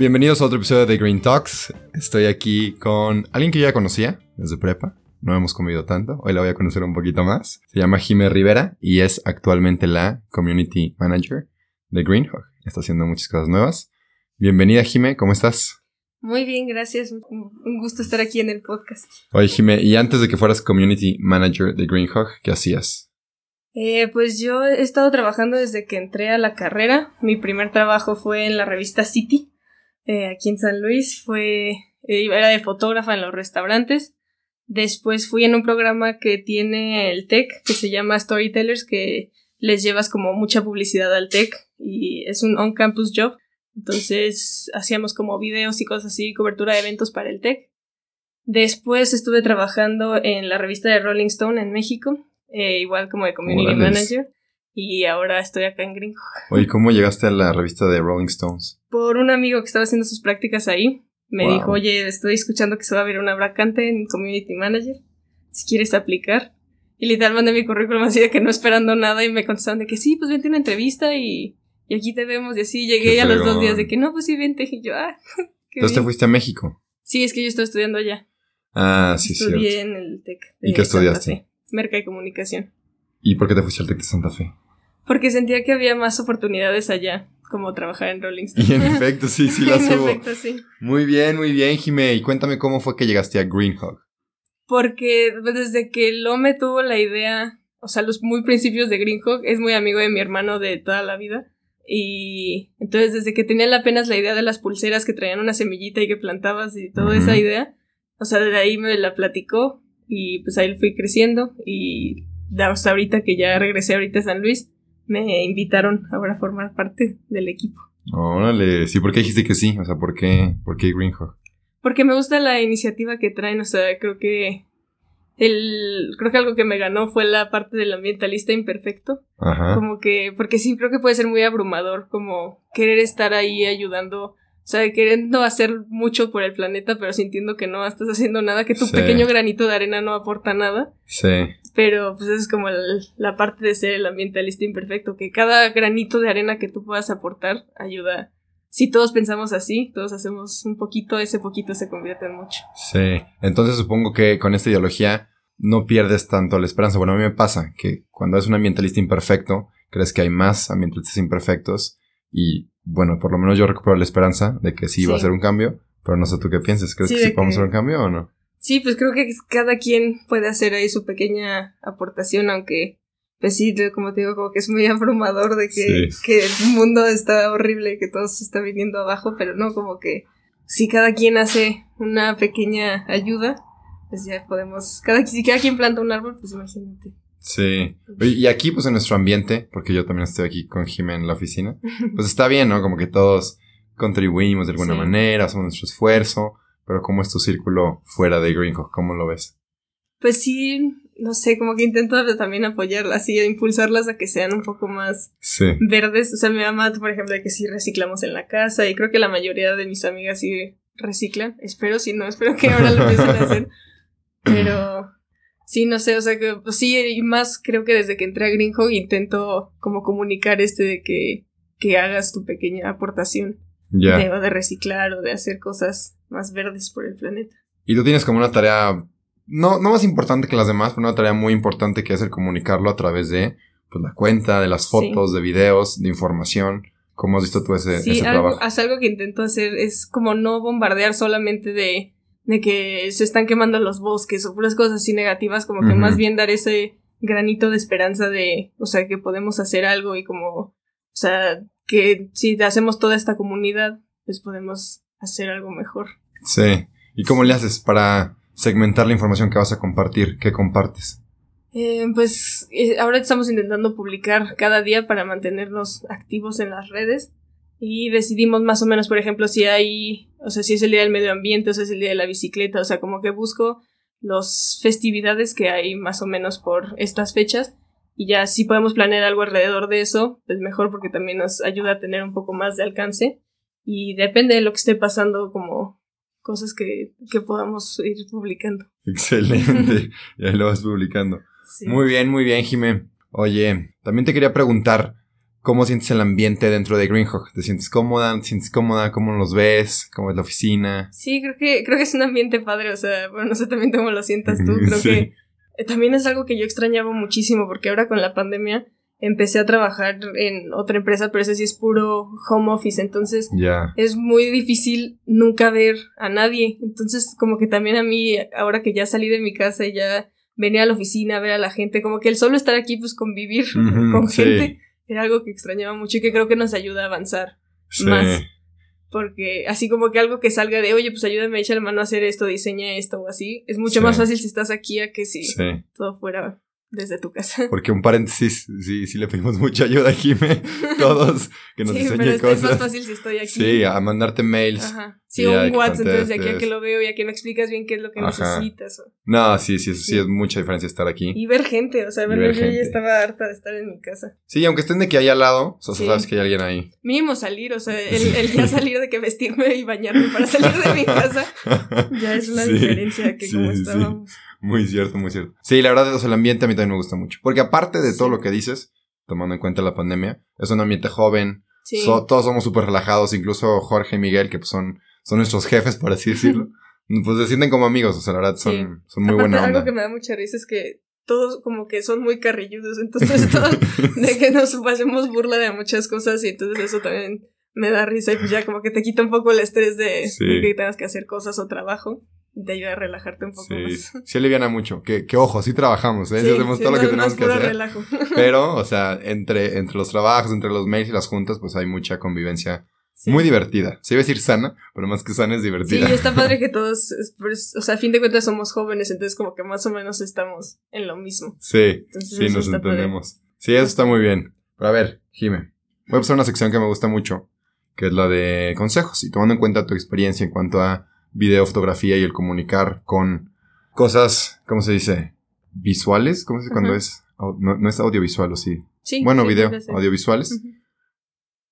Bienvenidos a otro episodio de Green Talks. Estoy aquí con alguien que ya conocía desde prepa. No hemos comido tanto. Hoy la voy a conocer un poquito más. Se llama Jime Rivera y es actualmente la Community Manager de Greenhawk. Está haciendo muchas cosas nuevas. Bienvenida, Jime. ¿Cómo estás? Muy bien, gracias. Un gusto estar aquí en el podcast. Oye, Jime, y antes de que fueras Community Manager de Greenhawk, ¿qué hacías? Eh, pues yo he estado trabajando desde que entré a la carrera. Mi primer trabajo fue en la revista City eh, aquí en San Luis. Fue, eh, era de fotógrafa en los restaurantes. Después fui en un programa que tiene el TEC, que se llama Storytellers, que les llevas como mucha publicidad al TEC y es un on-campus job. Entonces hacíamos como videos y cosas así, cobertura de eventos para el TEC. Después estuve trabajando en la revista de Rolling Stone en México, eh, igual como de community manager. Y ahora estoy acá en Gringo. Oye, ¿cómo llegaste a la revista de Rolling Stones? Por un amigo que estaba haciendo sus prácticas ahí. Me dijo, oye, estoy escuchando que se va a abrir una vacante en Community Manager. Si quieres aplicar. Y literal mandé mi currículum así de que no esperando nada y me contestaron de que sí, pues vente a una entrevista y, y aquí te vemos. Y así llegué a los dos días de que no, pues sí, vente. Y yo, ah, Entonces te fuiste a México. Sí, es que yo estoy estudiando allá. Ah, sí, sí. Estudié en el TEC. ¿Y qué estudiaste? Merca y Comunicación. ¿Y por qué te fuiste al TEC de Santa Fe? Porque sentía que había más oportunidades allá, como trabajar en Rolling Stone. Y en efecto, sí, sí las hubo. En efecto, sí. Muy bien, muy bien, Jime. Y cuéntame cómo fue que llegaste a Greenhawk. Porque desde que Lome tuvo la idea, o sea, los muy principios de Greenhawk, es muy amigo de mi hermano de toda la vida. Y entonces desde que tenía apenas la idea de las pulseras que traían una semillita y que plantabas y toda esa idea, o sea, desde ahí me la platicó y pues ahí fui creciendo y hasta ahorita que ya regresé ahorita a San Luis, me invitaron ahora a formar parte del equipo. Órale, sí, ¿por qué dijiste que sí? O sea, ¿por qué, por qué Greenhawk? Porque me gusta la iniciativa que traen, o sea, creo que el, creo que algo que me ganó fue la parte del ambientalista imperfecto. Ajá. Como que, porque sí, creo que puede ser muy abrumador, como querer estar ahí ayudando o sea, queriendo hacer mucho por el planeta, pero sintiendo que no estás haciendo nada, que tu pequeño granito de arena no aporta nada. Sí. Pero pues es como la parte de ser el ambientalista imperfecto, que cada granito de arena que tú puedas aportar ayuda. Si todos pensamos así, todos hacemos un poquito, ese poquito se convierte en mucho. Sí. Entonces supongo que con esta ideología no pierdes tanto la esperanza. Bueno, a mí me pasa que cuando es un ambientalista imperfecto, crees que hay más ambientalistas imperfectos y bueno, por lo menos yo recupero la esperanza de que sí, va a ser un cambio, pero no sé tú qué piensas, ¿crees que sí podemos hacer un cambio o no? Sí, pues creo que cada quien puede hacer ahí su pequeña aportación, aunque, pues sí, como te digo, como que es muy abrumador de que, que el mundo está horrible, que todo se está viniendo abajo, pero no, como que si cada quien hace una pequeña ayuda, pues ya podemos, cada, si cada quien planta un árbol, pues imagínate. Sí. Y aquí, pues en nuestro ambiente, porque yo también estoy aquí con Jimé en la oficina, pues está bien, ¿no? Como que todos contribuimos de alguna manera, hacemos nuestro esfuerzo, pero ¿cómo es tu círculo fuera de Greenhawk? ¿Cómo lo ves? Pues sí, no sé, como que intento también apoyarlas y impulsarlas a que sean un poco más verdes. O sea, mi mamá, por ejemplo, de que sí reciclamos en la casa y creo que la mayoría de mis amigas sí reciclan. Espero, si no, espero que ahora lo empiecen a hacer. Pero Sí, no sé, o sea que pues, sí, y más creo que desde que entré a Greenhog intento como comunicar este de que, que hagas tu pequeña aportación de, de reciclar o de hacer cosas más verdes por el planeta. Y tú tienes como una tarea, no, no más importante que las demás, pero una tarea muy importante que es el comunicarlo a través de pues, la cuenta, de las fotos, de videos, de información. ¿Cómo has visto tú ese, sí, ese algo, algo que intento hacer es como no bombardear solamente de de que se están quemando los bosques o puras cosas así negativas, como que más bien dar ese granito de esperanza de, o sea, que podemos hacer algo y como, o sea, que si hacemos toda esta comunidad, pues podemos hacer algo mejor. Sí. ¿Y cómo le haces para segmentar la información que vas a compartir? ¿Qué compartes? Eh, pues eh, ahora estamos intentando publicar cada día para mantenernos activos en las redes y decidimos más o menos, por ejemplo, si hay, o sea, si es el día del medio ambiente o si es el día de la bicicleta, o sea, como que busco las festividades que hay más o menos por estas fechas y ya si podemos planear algo alrededor de eso, pues mejor porque también nos ayuda a tener un poco más de alcance y depende de lo que esté pasando como cosas que, que podamos ir publicando. Excelente, ya lo vas publicando. Muy bien, muy bien, Jimé. Oye, también te quería preguntar, ¿cómo sientes el ambiente dentro de Greenhawk? ¿Te sientes cómoda? ¿Te sientes cómoda? ¿Cómo los ves? ¿Cómo es la oficina? Sí, creo que, creo que es un ambiente padre, o sea, bueno, no sé también cómo lo sientas tú, creo que eh, también es algo que yo extrañaba muchísimo, porque ahora con la pandemia empecé a trabajar en otra empresa, pero ese sí es puro home office, entonces es muy difícil nunca ver a nadie. Entonces, como que también a mí, ahora que ya salí de mi casa y ya venía a la oficina a ver a la gente, como que el solo estar aquí, pues convivir con gente, era algo que extrañaba mucho y que creo que nos ayuda a avanzar más. Porque así como que algo que salga de, oye, pues ayúdame a echar la mano a hacer esto, diseña esto o así, es mucho más fácil si estás aquí a que si todo fuera desde tu casa. Porque un paréntesis, sí, sí le pedimos mucha ayuda a Jime, todos, que nos sí, pero cosas. Es más fácil si estoy aquí. Sí, a mandarte mails. Ajá. Sí, un WhatsApp, entonces de aquí a que lo veo y a que me explicas bien qué es lo que necesitas. No, sí, sí, sí, sí, es mucha diferencia estar aquí. Y ver gente, o sea, ver, yo ya estaba harta de estar en mi casa. Sí, aunque estén de que hay al lado, o sea, sabes que hay alguien ahí. Mínimo salir, o sea, el, el, ya salir de que vestirme y bañarme para salir de mi casa, ya es una diferencia que como estábamos. Muy cierto, muy cierto. Sí, la verdad, el ambiente a mí también me gusta mucho. Porque aparte de todo lo que dices, tomando en cuenta la pandemia, es un ambiente joven. todos somos súper relajados, incluso Jorge y Miguel, que pues son, son nuestros jefes, por así decirlo. pues se sienten como amigos, o sea, la verdad son, son muy buenos. Algo que me da mucha risa es que todos como que son muy carrilludos, entonces todo, de que nos pasemos burla de muchas cosas y entonces eso también me da risa y pues ya como que te quita un poco el estrés de, de que tengas que hacer cosas o trabajo te ayuda a relajarte un poco sí, más. Sí, aliviana mucho. Que, que ojo, sí trabajamos, ¿eh? Sí, hacemos todo lo que tenemos que hacer. Relajo. Pero, o sea, entre, entre los trabajos, entre los mails y las juntas, pues hay mucha convivencia muy divertida. Se iba a decir sana, pero más que sana es divertida. Sí, está padre que todos, pues, o sea, a fin de cuentas somos jóvenes, entonces como que más o menos estamos en lo mismo. Sí, sí, nos entendemos. Sí, eso está muy bien. Pero a ver, Jime, voy a pasar una sección que me gusta mucho, que es la de consejos. Y tomando en cuenta tu experiencia en cuanto a video, fotografía y el comunicar con cosas, ¿cómo se dice? Visuales, ¿cómo se dice cuando es? No, es audiovisual o sí. Sí. Bueno, video, audiovisuales.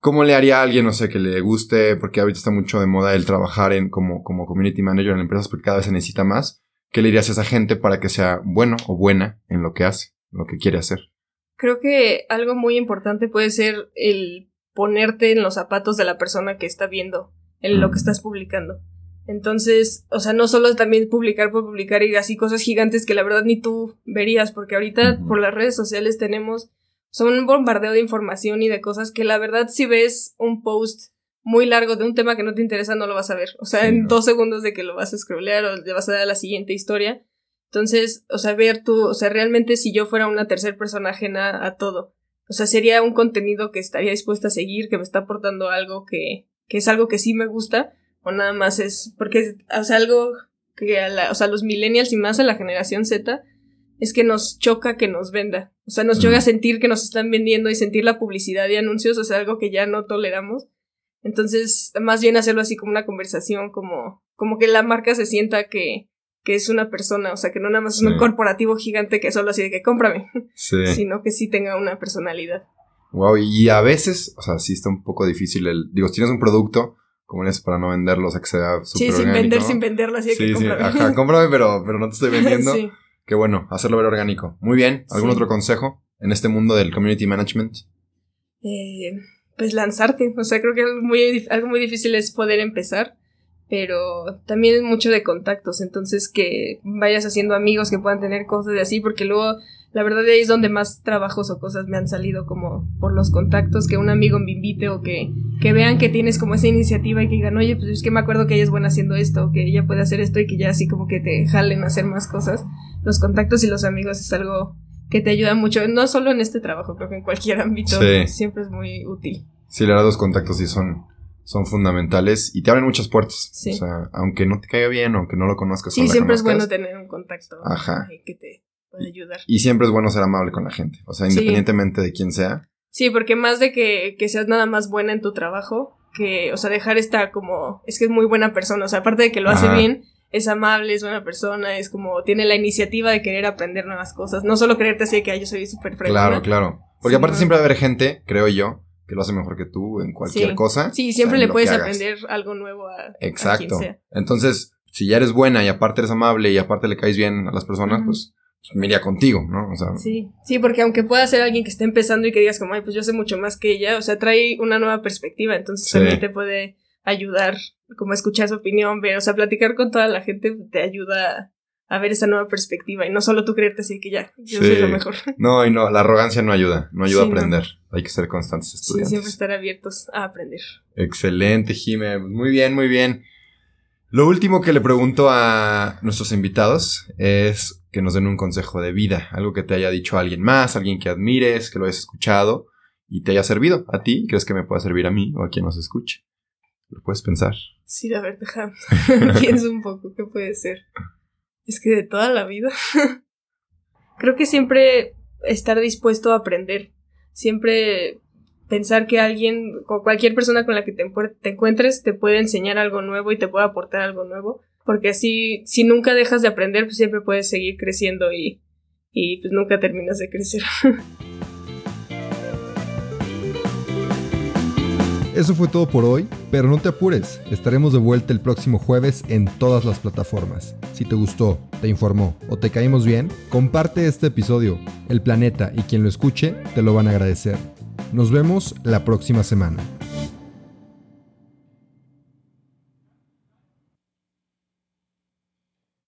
¿Cómo le haría a alguien, no sé, que le guste, porque ahorita está mucho de moda el trabajar en, como, como community manager en empresas porque cada vez se necesita más? ¿Qué le dirías a esa gente para que sea bueno o buena en lo que hace, lo que quiere hacer? Creo que algo muy importante puede ser el ponerte en los zapatos de la persona que está viendo en lo que estás publicando. Entonces, o sea, no solo también publicar por publicar y así cosas gigantes que la verdad ni tú verías, porque ahorita por las redes sociales tenemos son un bombardeo de información y de cosas que la verdad si ves un post muy largo de un tema que no te interesa no lo vas a ver. O sea, en dos segundos de que lo vas a scrollear o le vas a dar a la siguiente historia. Entonces, o sea, ver tú, o sea, realmente si yo fuera una tercera persona ajena a todo, o sea, sería un contenido que estaría dispuesta a seguir, que me está aportando algo que, que es algo que sí me gusta, o nada más es porque o sea algo que a la, o sea los millennials y más a la generación Z es que nos choca que nos venda. O sea nos choca sentir que nos están vendiendo y sentir la publicidad y anuncios o sea algo que ya no toleramos. Entonces más bien hacerlo así como una conversación como como que la marca se sienta que que es una persona, o sea, que no nada más es un corporativo gigante que solo así de que cómprame, sino que sí tenga una personalidad. Wow, y a veces, o sea, sí está un poco difícil el, digo, si tienes un producto, como es para no venderlo, o sea, que sea súper Sí, sin vender, sin venderlo, así sí, que sí, ajá, cómprame, pero, pero no te estoy vendiendo. sí. Que bueno, hacerlo ver orgánico. Muy bien, ¿algún otro consejo en este mundo del community management? Eh, pues lanzarte, o sea, creo que muy, algo muy difícil es poder empezar, pero también es mucho de contactos, entonces que vayas haciendo amigos que puedan tener cosas de así, porque luego la verdad ahí es donde más trabajos o cosas me han salido como por los contactos, que un amigo me invite o que, que vean que tienes como esa iniciativa y que digan, oye, pues es que me acuerdo que ella es buena haciendo esto, que ella puede hacer esto y que ya así como que te jalen a hacer más cosas. Los contactos y los amigos es algo que te ayuda mucho, no solo en este trabajo, creo que en cualquier ámbito siempre es muy útil. Sí, la verdad los contactos sí son, son fundamentales y te abren muchas puertas. O sea, aunque no te caiga bien, aunque no lo conozcas. Sí, siempre es bueno tener un contacto Ajá. que te puede ayudar. Y siempre es bueno ser amable con la gente, o sea, independientemente de quién sea. Sí, porque más de que, que seas nada más buena en tu trabajo, que, o sea, dejar esta como, es que es muy buena persona, o sea, aparte de que lo hace bien, es amable, es buena persona, es como, tiene la iniciativa de querer aprender nuevas cosas, no solo creerte así de que yo soy súper. Claro, claro. Porque aparte siempre va a haber gente, creo yo, que lo hace mejor que tú en cualquier cosa. Sí, siempre le puedes aprender algo nuevo a, Exacto. Entonces, si ya eres buena y aparte eres amable y aparte le caes bien a las personas, pues me iría contigo, ¿no? O sea, sí, sí, porque aunque pueda ser alguien que esté empezando y que digas como, ay, pues yo sé mucho más que ella, o sea, trae una nueva perspectiva, entonces también te puede ayudar como escuchar su opinión, ver, o sea, platicar con toda la gente te ayuda a ver esa nueva perspectiva y no solo tú creerte así que ya, yo soy lo mejor. No, y no, la arrogancia no ayuda, no ayuda a aprender, hay que ser constantes estudiantes. Sí, siempre estar abiertos a aprender. Excelente, Jime, muy bien, muy bien. Lo último que le pregunto a nuestros invitados es que nos den un consejo de vida, algo que te haya dicho alguien más, alguien que admires, que lo hayas escuchado y te haya servido a ti, crees que me pueda servir a mí o a quien nos escuche. Lo puedes pensar. Sí, a ver, déjame. Pienso un poco, ¿qué puede ser? Es que de toda la vida. Creo que siempre estar dispuesto a aprender. Siempre pensar que alguien, o cualquier persona con la que te, encuentres, te puede enseñar algo nuevo y te puede aportar algo nuevo. Porque así, si nunca dejas de aprender, pues siempre puedes seguir creciendo y, y pues nunca terminas de crecer. Eso fue todo por hoy, pero no te apures, estaremos de vuelta el próximo jueves en todas las plataformas. Si te gustó, te informó o te caímos bien, comparte este episodio. El planeta y quien lo escuche te lo van a agradecer. Nos vemos la próxima semana.